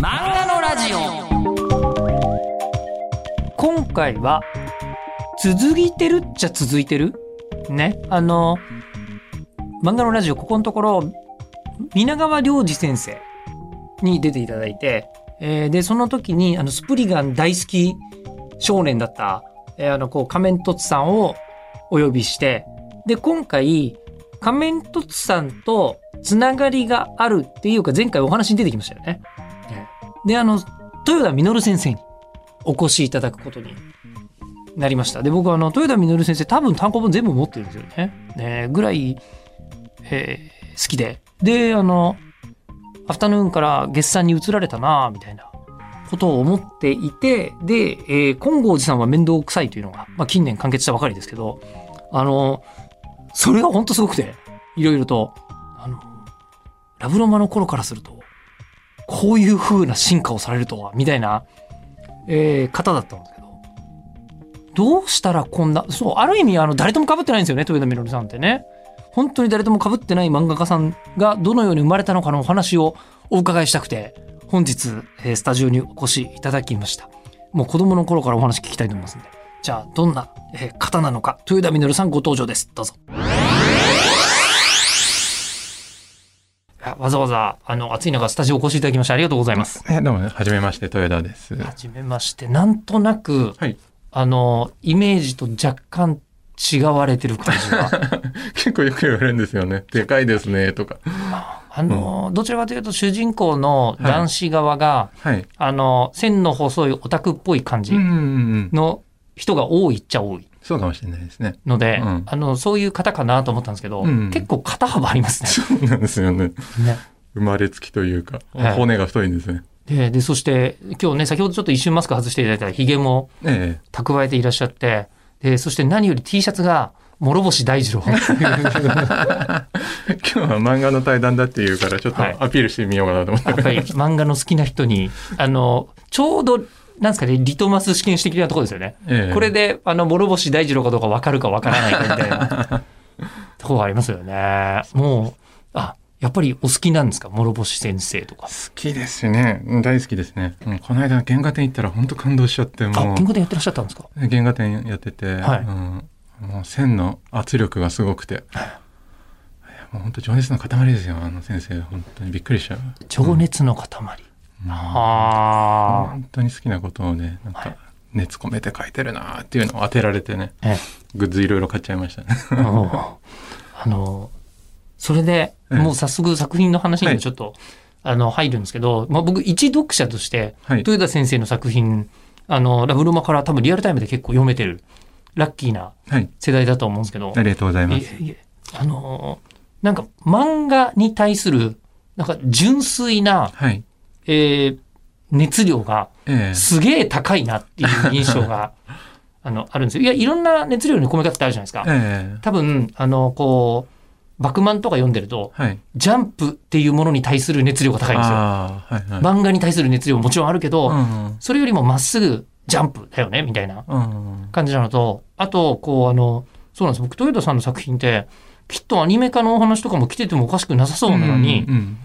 漫画のラジオ。今回は続いてるっちゃ続いてる？ね。あの漫画のラジオここのところ皆川良二先生に出ていただいて、えーでその時にあのスプリガン大好き少年だった、えーあのこう仮面凸さんをお呼びしてで今回仮面凸さんとつながりがあるっていうか前回お話に出てきましたよね。であの豊田稔先生にお越しいただくことになりました。で僕はあの豊田稔先生多分単行本全部持ってるんですよね。ねぐらい、えー好きで。であのアフタヌーンから月産に移られたなみたいなことを思っていてで、えー金剛寺さんは面倒くさいというのが、まあ、近年完結したばかりですけどあのそれが本当すごくていろいろとあのラブロマの頃からするとこういう風な進化をされるとはみたいな、えー方だったんですけど。どうしたらこんなそうある意味あの誰とも被ってないんですよね豊田みのるさんってね。本当に誰とも被ってない漫画家さんがどのように生まれたのかのお話をお伺いしたくて本日、えースタジオにお越しいただきました。もう子供の頃からお話聞きたいと思いますんで。じゃあどんな、えー方なのか豊田みのるさんご登場です。どうぞ。わざわざあの暑い中スタジオお越しいただきましてありがとうございますえどうも、はじめまして、豊田です。はじめましてなんとなくはい。あのイメージと若干違われてる感じが 結構よく言われるんですよね。でかいですね、とか。あの、どちらかというと主人公の男子側が、はい。あの線の細いオタクっぽい感じうんうんうん。の人が多いっちゃ多いそうかもしれないですね。ので、うんあのそういう方かなと思ったんですけど、うん結構肩幅ありますそうなんですよね。ね。ね生まれつきというか、はい骨が太いんですね。ででそして今日ね先ほどちょっと一瞬マスク外していただいたひげもえ蓄えていらっしゃってでそして何より T シャツが諸星大二郎え。今日は漫画の対談だっていうから、ちょっとはいアピールしてみようかなと思って。やっぱり漫画の好きな人にあのちょうどなんですかねリトマス試験紙的なところですよね。ええこれであの諸星大二郎かどうか分かるか分からないかみたいなところがありますよね。もうあやっぱりお好きなんですか？諸星先生とか。好きですね。うん大好きですね。うんこの間、原画展行ったら本当感動しちゃって、あも文庫でやってらっしゃったんですか？う、原画展やってて、はいうんもう線の圧力がすごくて、もう本当情熱の塊ですよ、あの先生。本当にびっくりしちゃう。情熱の塊。うんああ。本当に好きなことをね、なんはいか熱込めて書いてるなーっていうのを当てられてね、えグッズいろいろ買っちゃいましたね。あのそれでええもう早速作品の話はいにちょっと、あの入るんですけど、まあ、僕一読者としてはい。豊田先生の作品あのラブロマから多分リアルタイムで結構読めてるラッキーなはい。世代だと思うんですけど、ありがとうございます。あのなんか漫画に対するなんか純粋な、はい。えー熱量がええすげえ高いなっていう印象が あのあるんですよ。いやいろんな熱量の込め方ってあるじゃないですか。ええ多分あのこうバクマンとか読んでるとはい。ジャンプっていうものに対する熱量が高いんですよ。はいはい。漫画に対する熱量ももちろんあるけど、うんそれよりもまっすぐジャンプだよねみたいなうん。うん。感じなのとあとこうあのそうなんです僕豊田さんの作品ってきっとアニメ化のお話とかも来ててもおかしくなさそうなのに、うん。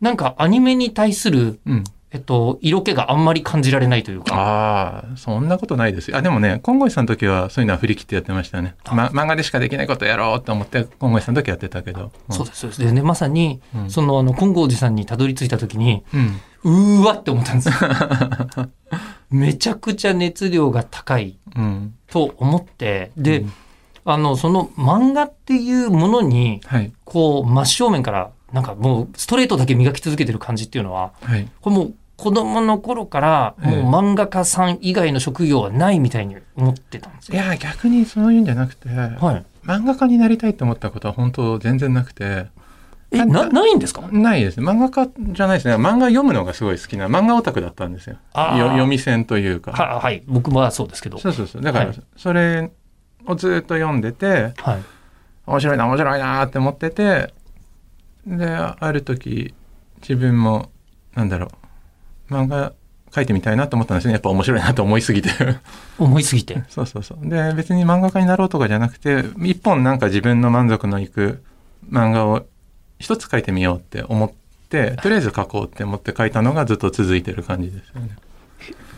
なんかアニメに対する、うん。えっと、色気があんまり感じられないというか。ああ、そんなことないですよ。あ、でもね、金剛さんの時はそういうのは振り切ってやってましたね。あま、漫画でしかできないことやろうと思って、金剛さんの時やってたけど。んそうですそうですでねまさに、うんそのあの金剛寺さんにたどり着いた時にうん。うーわって思ったんですよ めちゃくちゃ熱量が高いうん。と思ってで、うんあのその漫画っていうものにはい。こう真正面からなんかもうストレートだけ磨き続けてる感じっていうのははい。これもう子供の頃からもうええ漫画家さん以外の職業はないみたいに思ってたんですよ。いや、逆にそういうんじゃなくて、はい。漫画家になりたいと思ったことは本当全然なくて、え、な、ないんですか？ないですね。漫画家じゃないですね。漫画読むのがすごい好きな、漫画オタクだったんですよ。よ読み線というか。は、はい。僕はそうですけど。そうそうそう。だからはい、それをずっと読んでて、はい。面白いな、面白いなって思ってて、で、ある時、自分も、なんだろう、漫画描いてみたいなと思ったんですね。やっぱ面白いなと思いすぎて。思いすぎて。そうそうそう。で、別に漫画家になろうとかじゃなくて、一本なんか自分の満足のいく漫画を一つ描いてみようって思っってとりあえず書こうって思って書いたのがずっと続いてる感じですよね。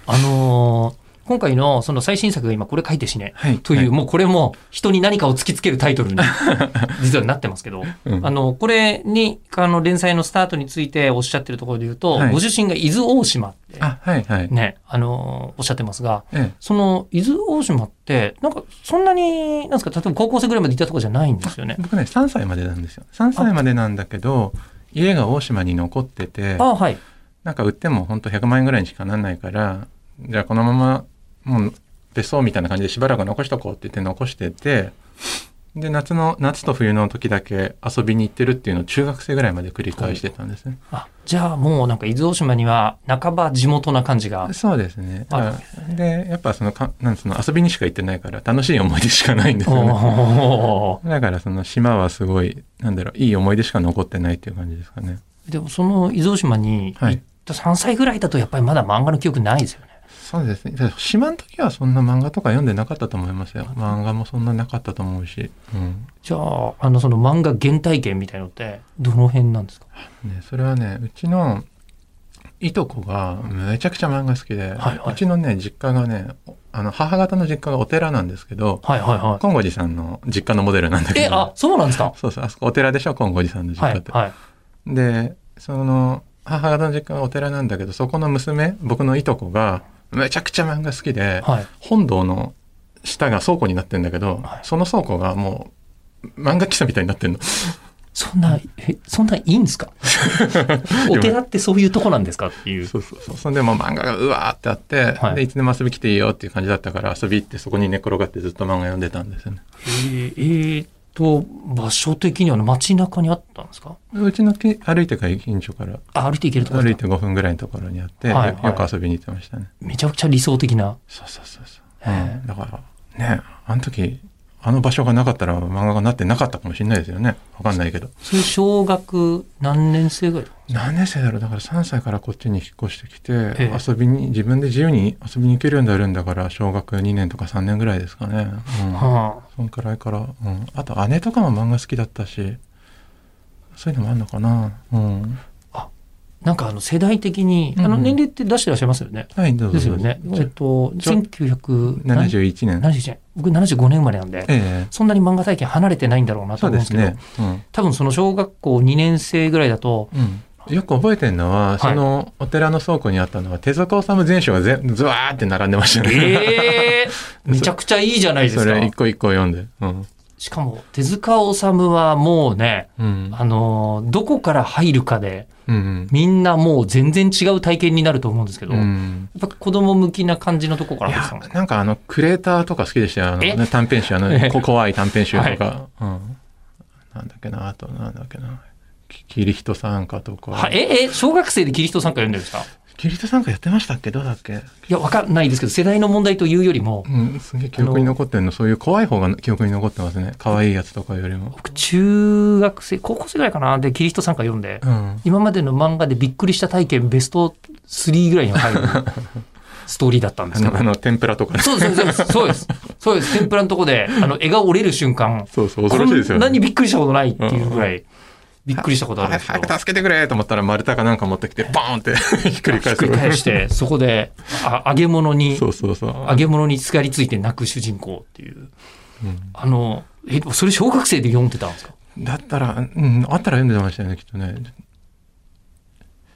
あのー今回のその最新作が今これ書いて死ねはいという、はいもうこれも人に何かを突きつけるタイトルに 実はなってますけど、うんあの、これに、あの、連載のスタートについておっしゃってるところで言うと、はいご出身が伊豆大島って、あはいはい。ね、あの、おっしゃってますが、ええその、伊豆大島って、なんか、そんなに、なんですか、例えば高校生ぐらいまで行ったとこじゃないんですよね。僕ね3歳までなんですよ。3歳までなんだけど家が大島に残っててあはい。なんか売っても本当100万円ぐらいにしかなんないからじゃあこのままもう別荘みたいな感じでしばらく残しとこうって言って残しててで夏の夏と冬の時だけ遊びに行ってるっていうのを中学生ぐらいまで繰り返してたんですね。あ、じゃあもうなんか伊豆大島には半ば地元な感じが。そうですね。でやっぱそのかなんつうの遊びにしか行ってないから楽しい思い出しかないんですよね。だからその島はすごいなんだろういい思い出しか残ってないっていう感じですかね。でもその伊豆大島に行った3歳ぐらいだとやっぱりまだ漫画の記憶ないですよね。そうですね。で島の時はそんな漫画とか読んでなかったと思いますよ。漫画もそんななかったと思うし。うん。じゃあ、あのその漫画原体験みたいのってどの辺なんですか？ね、それはね、うちのいとこがめちゃくちゃ漫画好きで、はいはいうちのね、実家がね、あの、母方の実家がお寺なんですけど、はいはいは金剛寺さんの実家のモデルなんだい。けど。え、あ、そうなんですか？そうそう、あそこお寺でしょ、金剛寺さんの実は家って。いはい。で、その、母方の実家がお寺なんだけど、そこの娘、僕のいとこが、めちゃくちゃ漫画好きで、はい。本堂の下が倉庫になってんだけど、はいその倉庫がもう漫画喫茶みたいになってんの。そんな、え、そんないいんですか？お寺ってそういうとこなんですかっていう。そうそうそう。そんでもう漫画がうわーってあって、はいでいつでも遊び来ていいよっていう感じだったから遊び行ってそこに寝転がってずっと漫画読んでたんですよね。えーえーと、場所的には街中にあったんですか？うちのき歩いてから近所からあ、歩いて行けるところ歩いて5分ぐらいのところにあって、はいよよく遊びに行ってましたね。めちゃくちゃ理想的な。そうそうそうそう。うん、だからね、あの時あの場所がなかったら漫画がなってなかったかもしれないですよね。わかんないけど。それ小学何年生ぐらい何年生だろう？だから3歳からこっちに引っ越してきて、ええ。遊びに自分で自由に遊びに行けるようになるんだから小学2年とか3年ぐらいですかね、うん、はあ。そんくらいから、うん、あと姉とかも漫画好きだったしそういうのもあるのかな。うんなんかあの世代的に、あの年齢って出してらっしゃいますよね。はいどうぞですよね。えっと、ちょ1971 71年年。僕75年生まれなんで、えそんなに漫画体験離れてないんだろうなえそううんですけど、すね、うん多分その小学校2年生ぐらいだと、うん、よく覚えてるのは、そのお寺の倉庫にあったのは手塚治虫全書がぜずわーって並んでましたね。ええ めちゃくちゃいいじゃないですかそれ。一個一個読んで。うんしかも、手塚治虫はもうね、うん。あのー、どこから入るかで、うんみんなもう全然違う体験になると思うんですけど、うやっんぱ子供向きな感じのとこからですかやなんかあのクレーターとか好きでしたよ。あの、え？ね、短編集。あの怖い短編集とか、はうん、なんだっけなあとなんだっけな。きキリヒト参加とか。はえ、え、小学生でキリスト参加読んでるんですか？キリヒト参加やってましたっけ？どうだっけ？いや、わかんないですけど、世代の問題というよりも、うんすげえ記憶に残ってるの。そういう怖い方が記憶に残ってますね。可愛いやつとかよりも。僕、中学生、高校生ぐらいかな、で、キリスト参加読んで、うん。今までの漫画でびっくりした体験ベスト3ぐらいに入る ストーリーだったんですけど。あの天ぷらとかね。そうです、そうです、そうです。そうです。天ぷらのとこで、あの、絵が折れる瞬間、そうそう恐ろしいですよね。びっくりしたことないっていうぐらい、びっくりしたことあるんですけど。早く助けてくれと思ったら丸太かなんか持ってきてバーンって ひっくり返すひっくり返して、そこで、あ揚げ物にそ、うそうそう揚げ物にすがりついて泣く主人公っていう。うんあの、え、それ小学生で読んでたんですか？だったら、うん、あったら読んでましたよね、きっとね。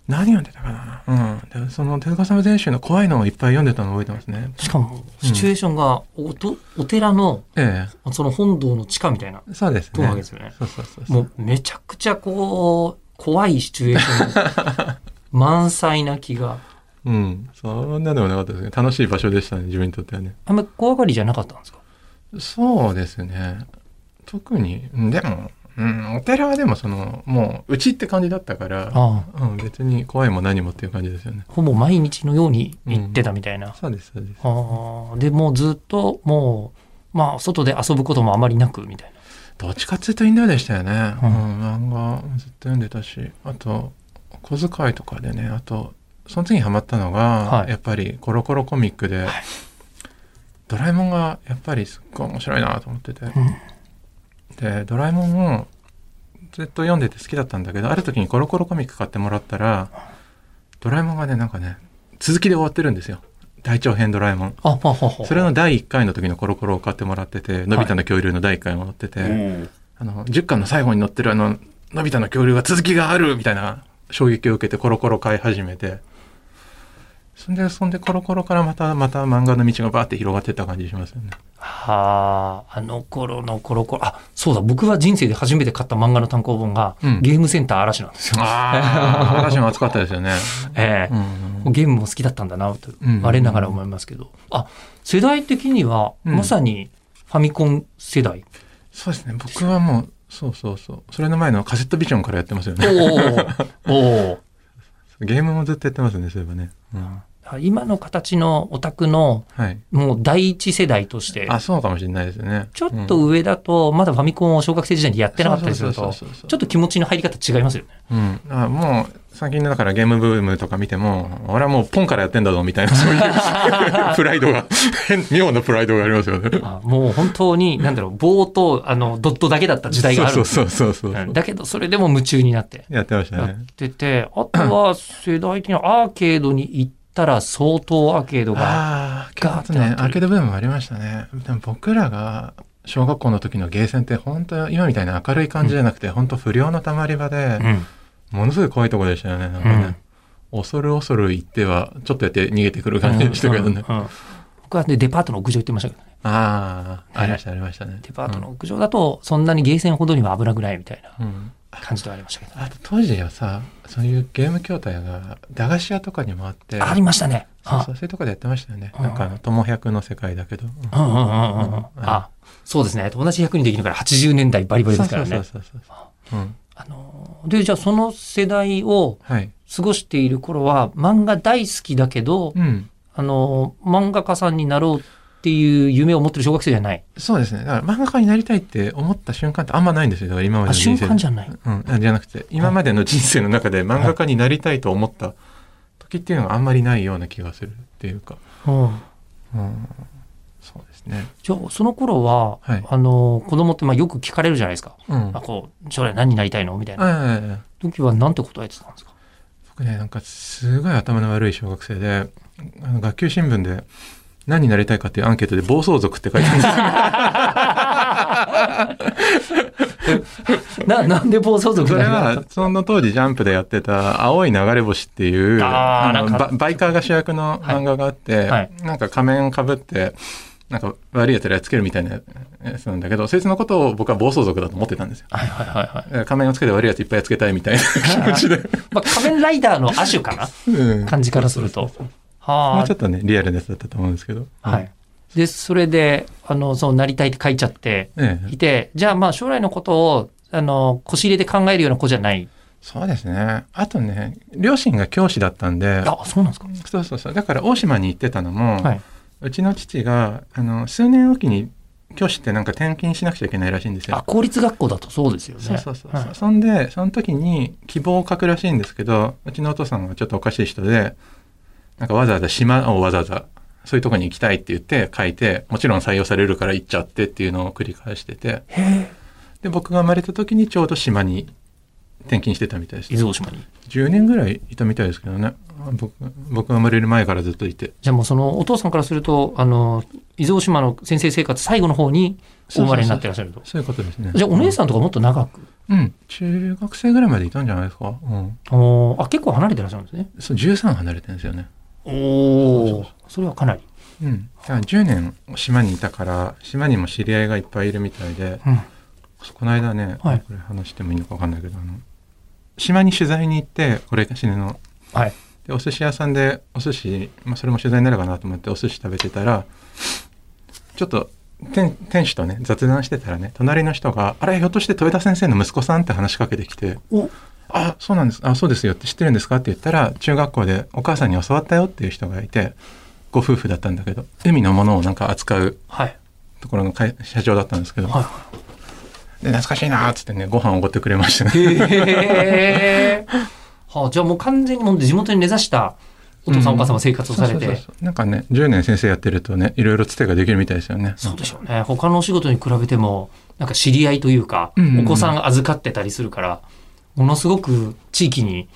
何読んでたかな？うん。でその手塚治虫全集の怖いのをいっぱい読んでたの覚えてますね。しかも、シチュエーションがおと、お寺の、えその本堂の地下みたいなえ。そうですところわね。けですよね。そうそうそう。もうめちゃくちゃこう、怖いシチュエーション、満載な気が。うん。そんなでもなかったですね。楽しい場所でしたね、自分にとってはね。あんまり怖がりじゃなかったんですか？そうですね。特に、うんでも、うん、お寺はでもその、もう、うちって感じだったから、ああうん、別に怖いも何もっていう感じですよね。ほぼ毎日のように行ってたみたいな。そうです、そうです。ああでもうずっともう、まあ、外で遊ぶこともあまりなくみたいどっちかっていうとインドアでしたよね。ううんん、漫画ずっと読んでたし、あと、小遣いとかでね、あと、その次にハマったのが、はいやっぱりコロコロコミックで、ドラえもんがやっぱりすっごい面白いなと思ってて、な。うんで、ドラえもんをずっと読んでて好きだったんだけどある時にコロコロコミック買ってもらったらドラえもんがねなんかね続きで終わってるんですよ。大長編ドラえもん。あ、ははは。それの第1回の時のコロコロを買ってもらっててのび太の恐竜の第1回も載ってて、うん。あの10巻の最後に載ってるあののび太の恐竜が続きがあるみたいな衝撃を受けてコロコロ買い始めてそんでそんでコロコロからまたまた漫画の道がバーって広がってった感じしますよね。はあ、あの頃のコロコロ。あ、そうだ、僕は人生で初めて買った漫画の単行本が、うんゲームセンター嵐なんですよ。ああ話も熱かったですよね。ええうんゲームも好きだったんだなとうん我ながら思いますけど、あ世代的にはうんまさにファミコン世代、そうですね僕はもうそうそうそうそれの前のカセットビジョンからやってますよおね。おおおゲームもずっとやってますねそういえばね。うん今の形のオタクのはい。もう第一世代としてあそうかもしれないですね。ちょっと上だとまだファミコンを小学生時代にやってなかったりするとちょっと気持ちの入り方違いますよね。うん、あもう最近のだからゲームブームとか見ても俺はもうポンからやってんだぞみたいなそういう プライドが変妙なプライドがありますよね。あもう本当に何だろう棒とあのドットだけだった時代があるそうそうそうそうだけどそれでも夢中になってやってましたやっね。てて、あとは世代的にアーケードに行ったら相当アーケードが。ああガーッ結構ねアーケードブームもありましたね。でも僕らが小学校の時のゲーセンって本当今みたいな明るい感じじゃなくて、本当不良のたまり場でう、ん。ものすごい怖いところでしたよね。なんかね、恐る恐る行ってはちょっとやって逃げてくる感じでしたけどね。うんうん僕はね、デパートの屋上行ってましたけどね。ああありましたありましたね。デパートの屋上だと、そんなにゲーセンほどには危なくないみたいなうん、うん感じではありましたけど。あと当時はさそういうゲーム筐体が駄菓子屋とかにもあってありましたね。そうあそうそういうとこでやってましたよね。うんなんかあの友百の世界だけど。うんうんうんうんうん。あ、そうですね。友達100人できるから80年代バリバリですからね。そうそうそうそう。うん。あのーで、じゃあその世代をはい。過ごしている頃は、漫画大好きだけど、うん。あのー漫画家さんになろうっていう夢を持ってる小学生じゃない。そうですね。だから漫画家になりたいって思った瞬間ってあんまないんですよ。だから今まであ、瞬の人生で。間じゃない。うん。あじゃなくて、今までの人生の中で漫画家になりたいと思った時っていうのがあんまりないような気がするっていうか。うんうん。そうですね。じゃあ、その頃は、はいあの、子供ってまあよく聞かれるじゃないですか。うん。あこう、将来何になりたいの？みたいな。ああ時はなんて答えてたんですか？僕ね、なんかすごい頭の悪い小学生で、あの学級新聞で何になりたいかっていうアンケートで暴走族って書いてあるんですよ。な、なんで暴走族それは、その当時ジャンプでやってた青い流れ星っていう、あババイカーが主役の漫画があって、はいなんか仮面かぶって、なんか悪い奴らやっつけるみたいなやつなんだけど、そいつのことを僕は暴走族だと思ってたんですよ。はいはいはいはい。仮面をつけて悪い奴いっぱいやっつけたいみたいな気持ちで。まあ、仮面ライダーの亜種かな？うん感じからすると。もはうちょっとね、リアルなやつだったと思うんですけど。あ。はい。で、それで、あの、そうなりたいって書いちゃってええいて、じゃあまあ将来のことを、あの、腰入れて考えるような子じゃない。そうですね。あとね、両親が教師だったんで、あ、そうなんですかそうそうそう。だから大島に行ってたのも、はい。うちの父が、あの、数年おきに教師ってなんか転勤しなくちゃいけないらしいんですよあ、。公立学校だとそうですよね。そうそうそう。はいそんで、その時に希望を書くらしいんですけど、うちのお父さんがちょっとおかしい人で、なんかわざわざ島をわざわざそういうとこに行きたいって言って書いて、もちろん採用されるから行っちゃってっていうのを繰り返してて。で、僕が生まれた時にちょうど島に転勤してたみたいです伊。豆大島に。10年ぐらいいたみたいですけどね。僕僕が生まれる前からずっといて。じゃあもうそのお父さんからすると、あの、伊豆大島の先生生活最後の方にお生まれになってらっしゃると。そういうことですね。じゃあお姉さんとかもっと長く？うん。中学生ぐらいまでいたんじゃないですか。うん。おーあ、結構離れてらっしゃるんですね。そう、13離れてるんですよね。おお。それはかなり。うん。だから10年島にいたから、島にも知り合いがいっぱいいるみたいで、うん。この間ね、はいこれ話してもいいのかわかんないけど、あの、島に取材に行って、これ死ぬの。はい。で、お寿司屋さんで、お寿司、まあ、それも取材になるかなと思ってお寿司食べてたら、ちょっと、店店主とね、雑談してたらね、隣の人が、あれ、ひょっとして豊田先生の息子さんって話しかけてきて、おあ、そうなんです。あ、そうですよって知ってるんですか？って言ったら、中学校でお母さんに教わったよっていう人がいて、ご夫婦だったんだけど、海のものをなんか扱うはい。ところの会社長だったんですけど、はで懐かしいなーっつってね、ご飯をおごってくれましたね。い。へえ。はあ、じゃあもう完全にもう地元に根ざしたお父さんお母さんも生活をされそうそうて。そうなんかね、10年先生やってるとね、いろいろつてができるみたいですよね。そうでしょうね。他のお仕事に比べても、なんか知り合いというか、うんうんうんお子さん預かってたりするから、ものすごく地域に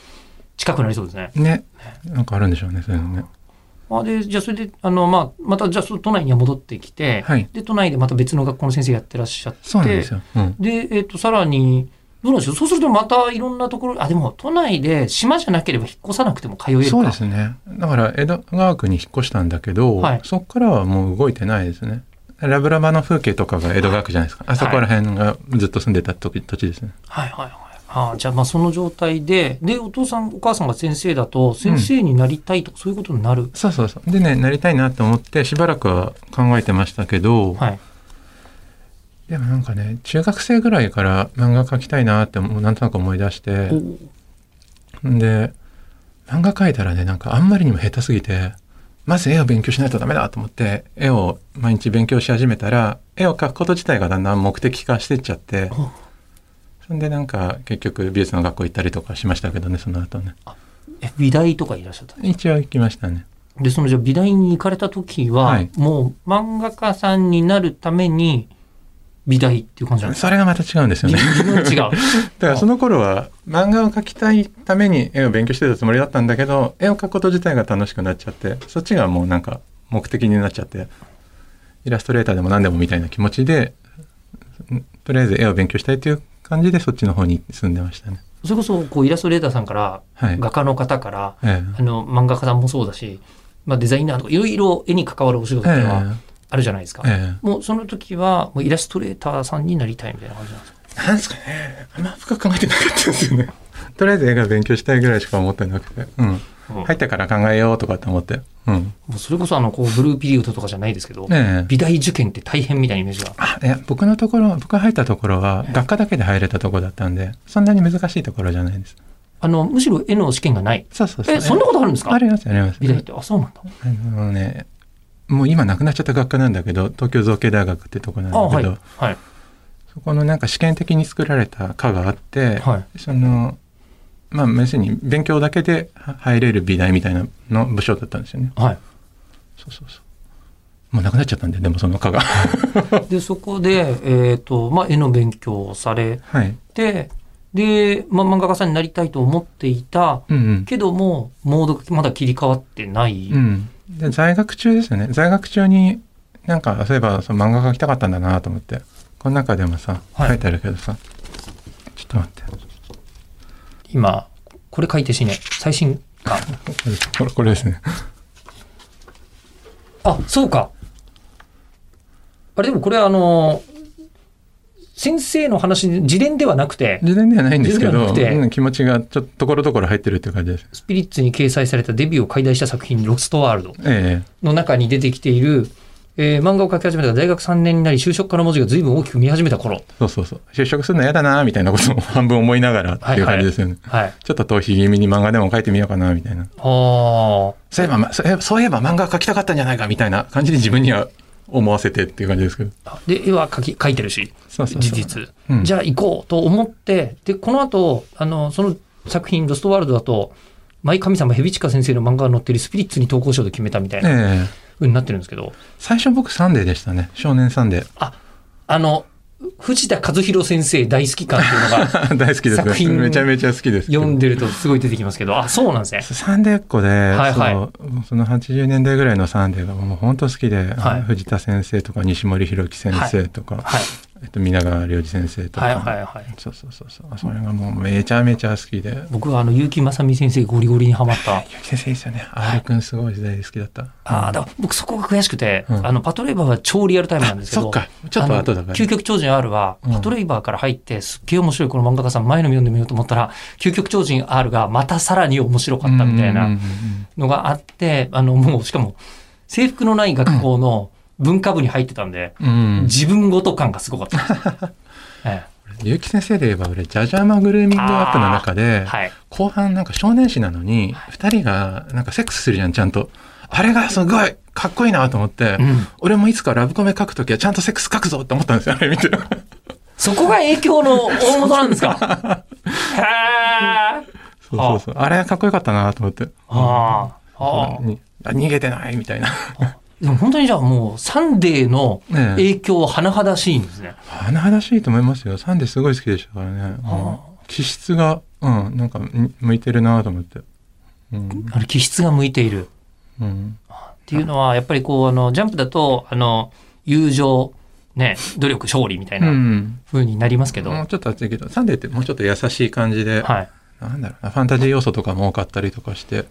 近くなりそうですね。ね。なんかあるんでしょうね、そういうのね。あで、じゃあそれで、あの、まあ、また、じゃあ都内には戻ってきて、はいで、都内でまた別の学校の先生やってらっしゃって、そうなんですよ。うん。で、えっ、と、さらに、どうなんでしょう？そうするとまたいろんなところ、あ、でも都内で島じゃなければ引っ越さなくても通えるか。そうですね。だから、江戸川区に引っ越したんだけど、はいそこからはもう動いてないですね。ラブラバの風景とかが江戸川区じゃないですか。あそこら辺がずっと住んでた土土地ですね。はいはいはい。あじゃあまあその状態で、で、お父さんお母さんが先生だと、先生になりたいとか、そういうことになる。そうそうそう。でね、なりたいなと思って、しばらくは考えてましたけど、はい。でもなんかね、中学生ぐらいから漫画描きたいなってもうなんとなく思い出して、で、漫画描いたらね、なんかあんまりにも下手すぎて、まず絵を勉強しないとダメだと思って、絵を毎日勉強し始めたら、絵を描くこと自体がだんだん目的化してっちゃってお、そんでなんか結局美術の学校行ったりとかしましたけどね、その後ね。え、美大とかいらっしゃった一応行きましたね。で、そのじゃあ美大に行かれた時は、はいもう漫画家さんになるために美大っていう感じなんですか？それがまた違うんですよね。違う。だからその頃は漫画を描きたいために絵を勉強してたつもりだったんだけど絵を描くこと自体が楽しくなっちゃってそっちがもうなんか目的になっちゃってイラストレーターでも何でもみたいな気持ちでんとりあえず絵を勉強したいっていう感じでそっちの方に住んでましたね。それこそ、こう、イラストレーターさんから、はい。画家の方から、えあの、漫画家さんもそうだし、まあ、デザイナーとか、いろいろ絵に関わるお仕事えっていうのはあるじゃないですか。ええもうその時は、もうイラストレーターさんになりたいみたいな感じなんですか？えなんですかねあんま深く考えてなかったですよね。とりあえず絵が勉強したいぐらいしか思ってなくて。うん。うん入ってから考えようとかって思って。うん。もうそれこそあの、こう、ブルーピリオドとかじゃないですけど、ええ美大受験って大変みたいなイメージが。あいや僕のところ僕が入ったところは学科だけで入れたところだったんでそんなに難しいところじゃないですあの、むしろ絵の試験がない。そうそうそうえ、そんなことあるんですか？ありますあります美大って。あ、そうなんだ。あのねもう今なくなっちゃった学科なんだけど東京造形大学ってとこなん。だけど、はい。そこのなんか試験的に作られた科があって、はい。そのまあ要するに勉強だけで入れる美大みたいなの部署だったんですよね。はい。そうそうそう。もうなくなっちゃったんででもその科が。で、そこで、えっ、と、まあ、絵の勉強をされはい。て、で、まあ、漫画家さんになりたいと思っていたうんうん。けども、モードがまだ切り替わってない。うん、で在学中ですよね。在学中になんかそういえばその漫画描きたかったんだなと思って。この中でもさはい。書いてあるけどさ、ちょっと待って今、これ書いてしね、最新刊。こ れこれですねあ、そうか。あれでもこれあの、先生の話、自伝ではなくて、事前ではないんですけどうん気持ちがちょっとところどころ入ってるっていう感じですスピリッツに掲載されたデビューを解題した作品、ロストワールドえの中に出てきている、えー漫画を描き始めた大学3年になり、就職家の文字が随分大きく見始めた頃。えそうそうそう就職するの嫌だなみたいなことを半分思いながらっていう感じですよね、はい。ちょっと逃避気味に漫画でも描いてみようかなみたいなああ。そういえばまそういえばそういえば漫画描きたかったんじゃないかみたいな感じで自分には思わせてっていう感じですけどで、絵は描き、描いてるし、そうそう事実。うんじゃあ行こうと思って、で、この後、あの、その作品、ロストワールドだと、舞神様ヘビチカ先生の漫画が載ってるスピリッツに投稿しようと決めたみたいなええ風になってるんですけど、最初僕サンデーでしたね。少年サンデー。あ、あの、藤田和日郎先生大好き感っていうのが 大好きです。作品めちゃめちゃ好きです読んでるとすごい出てきますけど、あ、そうなんですね。サンデーっ子で、はいはい。その80年代ぐらいのサンデーがもう本当好きで、はい。藤田先生とか西森博之先生とか、はい。えっと、皆川良二先生とか、はいはいはい。そうそうそうそう。それがもうめちゃめちゃ好きで。僕はあの、結城正美先生ゴリゴリにハマった。結城先生いいですよね。R 君すごい時代で好きだった、ああ、だから僕そこが悔しくて、うん。あの、パトレイバーは超リアルタイムなんですけど、そっかちょっと後だから。究極超人 R は、うん。パトレイバーから入って、すっげえ面白いこの漫画家さん前の読んでみようと思ったら、究極超人 R がまたさらに面白かったみたいうんうんうなんのがあって、あの、もうしかも、制服のない学校の文化部に入ってたんで、うんうん自分ごと感がすごかったです。え結城先生で言えば俺ジャジャマグルーミングアップの中えではい。後半なんか少年誌なのに二人がなんかセックスするじゃんちゃんとあれがすごいかっこいいなと思って、うん俺もいつかラブコメ書くときはちゃんとセックス書くぞって思ったんですよ、あれ見て。そこが影響の大元なんですか？へえ。そうそうそう。あれかっこよかったなと思って。ああ逃げてないみたいな。でも本当にじゃあもうサンデーの影響甚だしいんですね。甚だしいと思いますよ。サンデーすごい好きでしたからね。あ気質が、うん、なんかん向いてるなと思って。うん。あれ気質が向いている。うん。っていうのは、やっぱりこう、あの、ジャンプだと、あの、友情、ね、努力、勝利みたいなうん。風になりますけど、もうちょっと熱いけど、サンデーってもうちょっと優しい感じで、はい。なんだろうな、ファンタジー要素とかも多かったりとかして、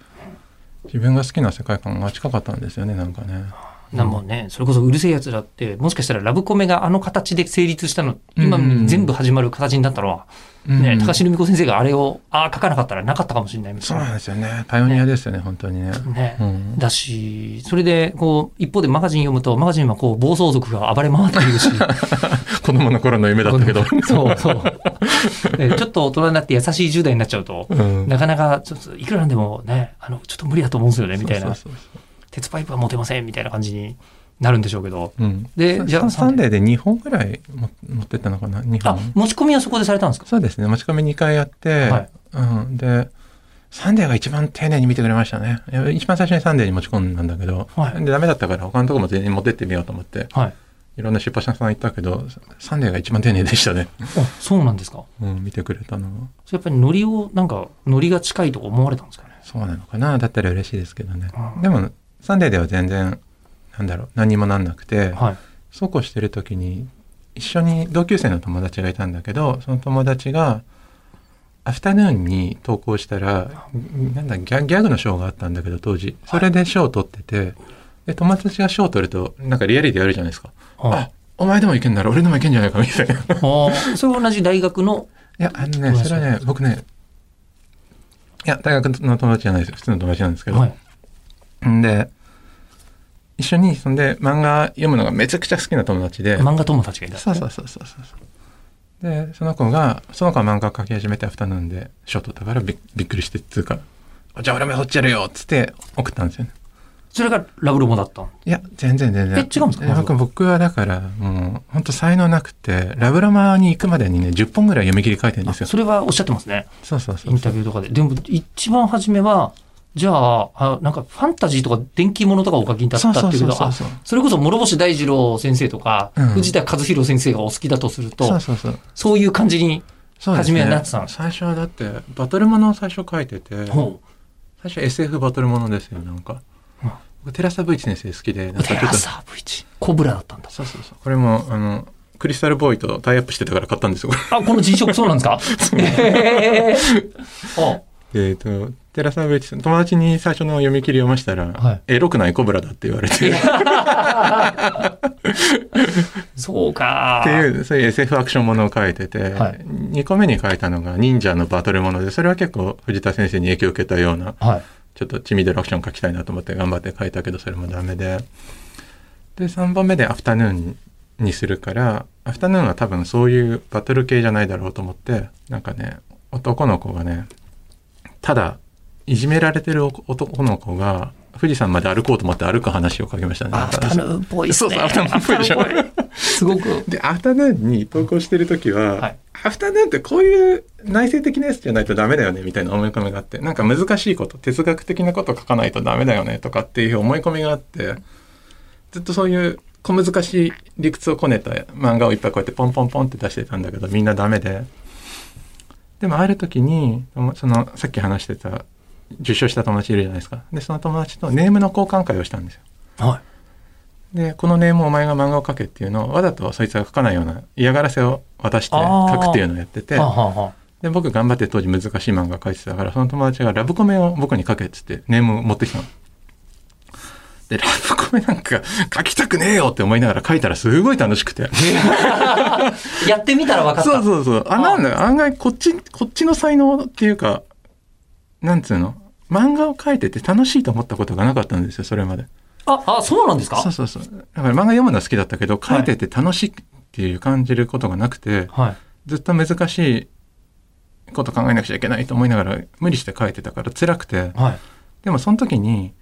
自分が好きな世界観が近かったんですよね、なんかね。なんもね、それこそうるせえやつらって、もしかしたらラブコメがあの形で成立したの、今うん全部始まる形になったのは、うんね、高城美子先生があれを、ああ、書かなかったらなかったかもしれないみたいうな。そなんですよね。パイオニアですよね、本当にね。ね。うん。だし、それで、こう、一方でマガジン読むと、マガジンはこう、暴走族が暴れ回っているし、子供の頃の夢だったけど。そ うそう。でちょっと大人になって優しい10代になっちゃうと、うんなかなか、ちょっと、いくらなんでもね、あの、ちょっと無理だと思うんですよね、みたいな。そうそうそう鉄パイプは持てません、みたいな感じになるんでしょうけど。うん、でじゃあササンデーで2本ぐらいも持ってったのかな？2あ本、持ち込みはそこでされたんですか？そうですね。持ち込み2回やって、はい。うん、でサンデーが一番丁寧に見てくれましたね。一番最初にサンデーに持ち込んだんだけど、はい。でダメだったから他のとこも全員持ってってみようと思って。はい。いろんな出版社さん行ったけどサンデーが一番丁寧でしたね、あ、そうなんですか？うん、見てくれたのは。やっぱりノリを、なんか、ノリが近いとか思われたんですかね？そうなのかな？だったら嬉しいですけどね。うん。でもサンデーでは全然なんだろう何にもなんなくて、はい。そうこうしてる時に一緒に同級生の友達がいたんだけどその友達がアフタヌーンに投稿したらなんだギャギャグの賞があったんだけど当時。それで賞を取っててで友達が賞を取るとなんかリアリティあるじゃないですか、はい。あお前でもいけんなら俺でもいけんじゃないかみたいな。それは同じ大学の、やあのねそれはね僕ねいや大学の友達じゃないですよ。普通の友達なんですけど、はい。んで一緒にそんで漫画読むのがめちゃくちゃ好きな友達で漫画友達がいた。そうそうそうそうそうでその子がその子は漫画描き始めてアフタヌーンで賞取ったからびびっくりしてっつうか「じゃあ俺もそっちやるよ」っつって送ったんですよねそれがラブロモだった。いや全然全然え違うんですか？僕僕はだからもう本当才能なくてラブラマに行くまでにね10本ぐらい読み切り書いてるんですよそれはおっしゃってますね。そうそうそインうそうタビューとかで。でも、一番初めは、じゃあ、あなんかファンタジーとか電気物とかお書きになったっていうけど、あそれこそ諸星大二郎先生とか、うん。藤田和弘先生がお好きだとすると、そうそうそう。そういう感じに、初めはなってたんです最初はだってバトルものを最初書いててほ最初 SF バトルものですよなんか。うん。僕テラサブイチ先生好きでなんう。テラかちょっと。サーブイチ。コブラだったんだ。そうそうそう。これもあのクリスタルボーイとタイアップしてたから買ったんですよ。あ、このックそうなんですか？へー。あえっとテラサブイチさん友達に最初の読み切り読ましたら「はいエロくないコブラだ」って言われてっ そうか。ていうそういう SF アクションものを書いてて、はい2個目に書いたのが忍者のバトルものでそれは結構藤田先生に影響を受けたようなはい。ちょっとチミドルアクション書きたいなと思って頑張って書いたけどそれもダメでで3本目でアフタヌーンにするからアフタヌーンは多分そういうバトル系じゃないだろうと思ってなんかね男の子がねただいじめられてる男の子が富士山まで歩こうと思って歩く話を書きましたね。アフタヌーンっぽいっすね。そうそうアフタヌーンっぽいでしょすごく。でアフタヌーンに投稿してる時は、はいアフタヌーンってこういう内省的なやつじゃないとダメだよねみたいな思い込みがあってなんか難しいこと哲学的なこと書かないとダメだよねとかっていう思い込みがあってずっとそういう小難しい理屈をこねた漫画をいっぱいこうやってポンポンポンって出してたんだけどみんなダメででもある時にそのさっき話してた受賞した友達いるじゃないですか。でその友達とネームの交換会をしたんですよ。はでこのネームお前が漫画を描けっていうのをわざとそいつが書かないような嫌がらせを渡して書くっていうのをやっててで僕頑張って当時難しい漫画描いてたからその友達がラブコメを僕に書けっつってネームを持ってきたの。でラブコメなんか書きたくねえよって思いながら書いたらすごい楽しくて。あ、やってみたら分かった。そうそうそう。あ、なんだよ案外こっち、こっちの才能っていうか、なんつうの？漫画を描いてて楽しいと思ったことがなかったんですよ、それまで。あ、あ、そうなんですか？そうそうそう。だから漫画読むのは好きだったけど、書いてて楽しいっていう感じることがなくて、はい。ずっと難しいこと考えなくちゃいけないと思いながら無理して書いてたから辛くて、はい。でもその時に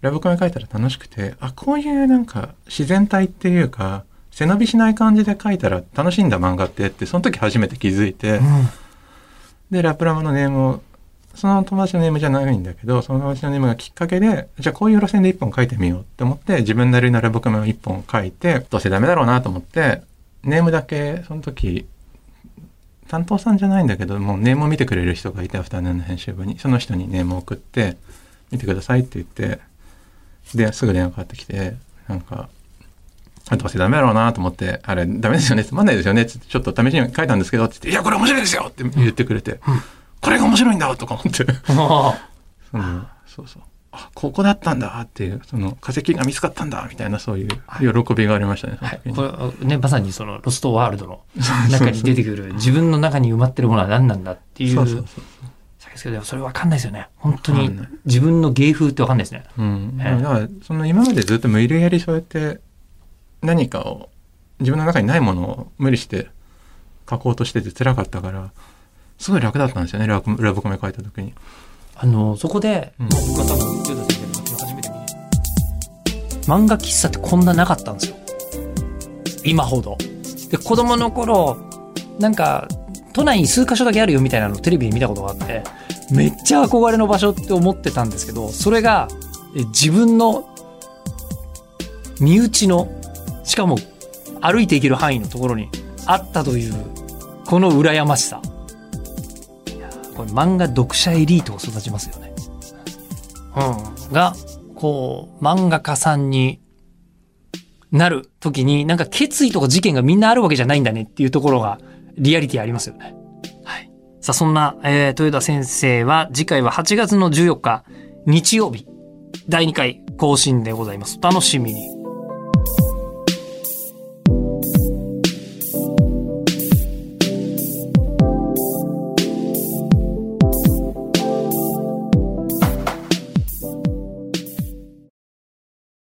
ラブコメ書いたら楽しくて、あ、こういうなんか自然体っていうか、背伸びしない感じで書いたら楽しいんだ漫画ってって、その時初めて気づいて、うん。で、ラプラマのネームをその友達のネームじゃないんだけど、その友達のネームがきっかけで、じゃあこういう路線で一本書いてみようって思って、自分なりのラブコメを一本書いて、どうせダメだろうなと思って、ネームだけ、その時、担当さんじゃないんだけど、もうネームを見てくれる人がいて、アフターヌーンの編集部に、その人にネームを送って、見てくださいって言って、で、すぐ電話かかってきて、なんか、あどうせダメだろうなと思って、あれ、ダメですよね、つまんないですよね、ちょっと試しに書いたんですけど、つって、いや、これ面白いですよって言ってくれて、これが面白いんだとか思って、そのそうそう。あ、ここだったんだっていう、その化石が見つかったんだみたいな、そういう喜びがありましたね、はい。これね、まさにそのロストワールドの 中に出てくる自分の中に埋まってるものは何なんだっていう。ですけど、それ分かんないですよね。本当に自分の芸風って分かんないですね。うん。ええだから、その今までずっと無理やりそうやって何かを、自分の中にないものを無理して書こうとしてて辛かったから、すごい楽だったんですよね、ラブラブコメ書いた時に。あの、そこで、うん僕は多分、ジューダ先生の作品を初めて漫画喫茶ってこんななかったんですよ。今ほど。で、子供の頃、なんか、都内に数箇所だけあるよみたいなのをテレビで見たことがあって、めっちゃ憧れの場所って思ってたんですけど、それが、自分の身内の、しかも歩いていける範囲のところにあったという、この羨ましさ。これ漫画読者エリートを育ちますよね。うん。が、こう、漫画家さんになる時に、なんか決意とか事件がみんなあるわけじゃないんだねっていうところが、リアリティありますよね。はい。さあ、そんな、えー、豊田先生は、次回は8月の14日、日曜日、第2回更新でございます。お楽しみに。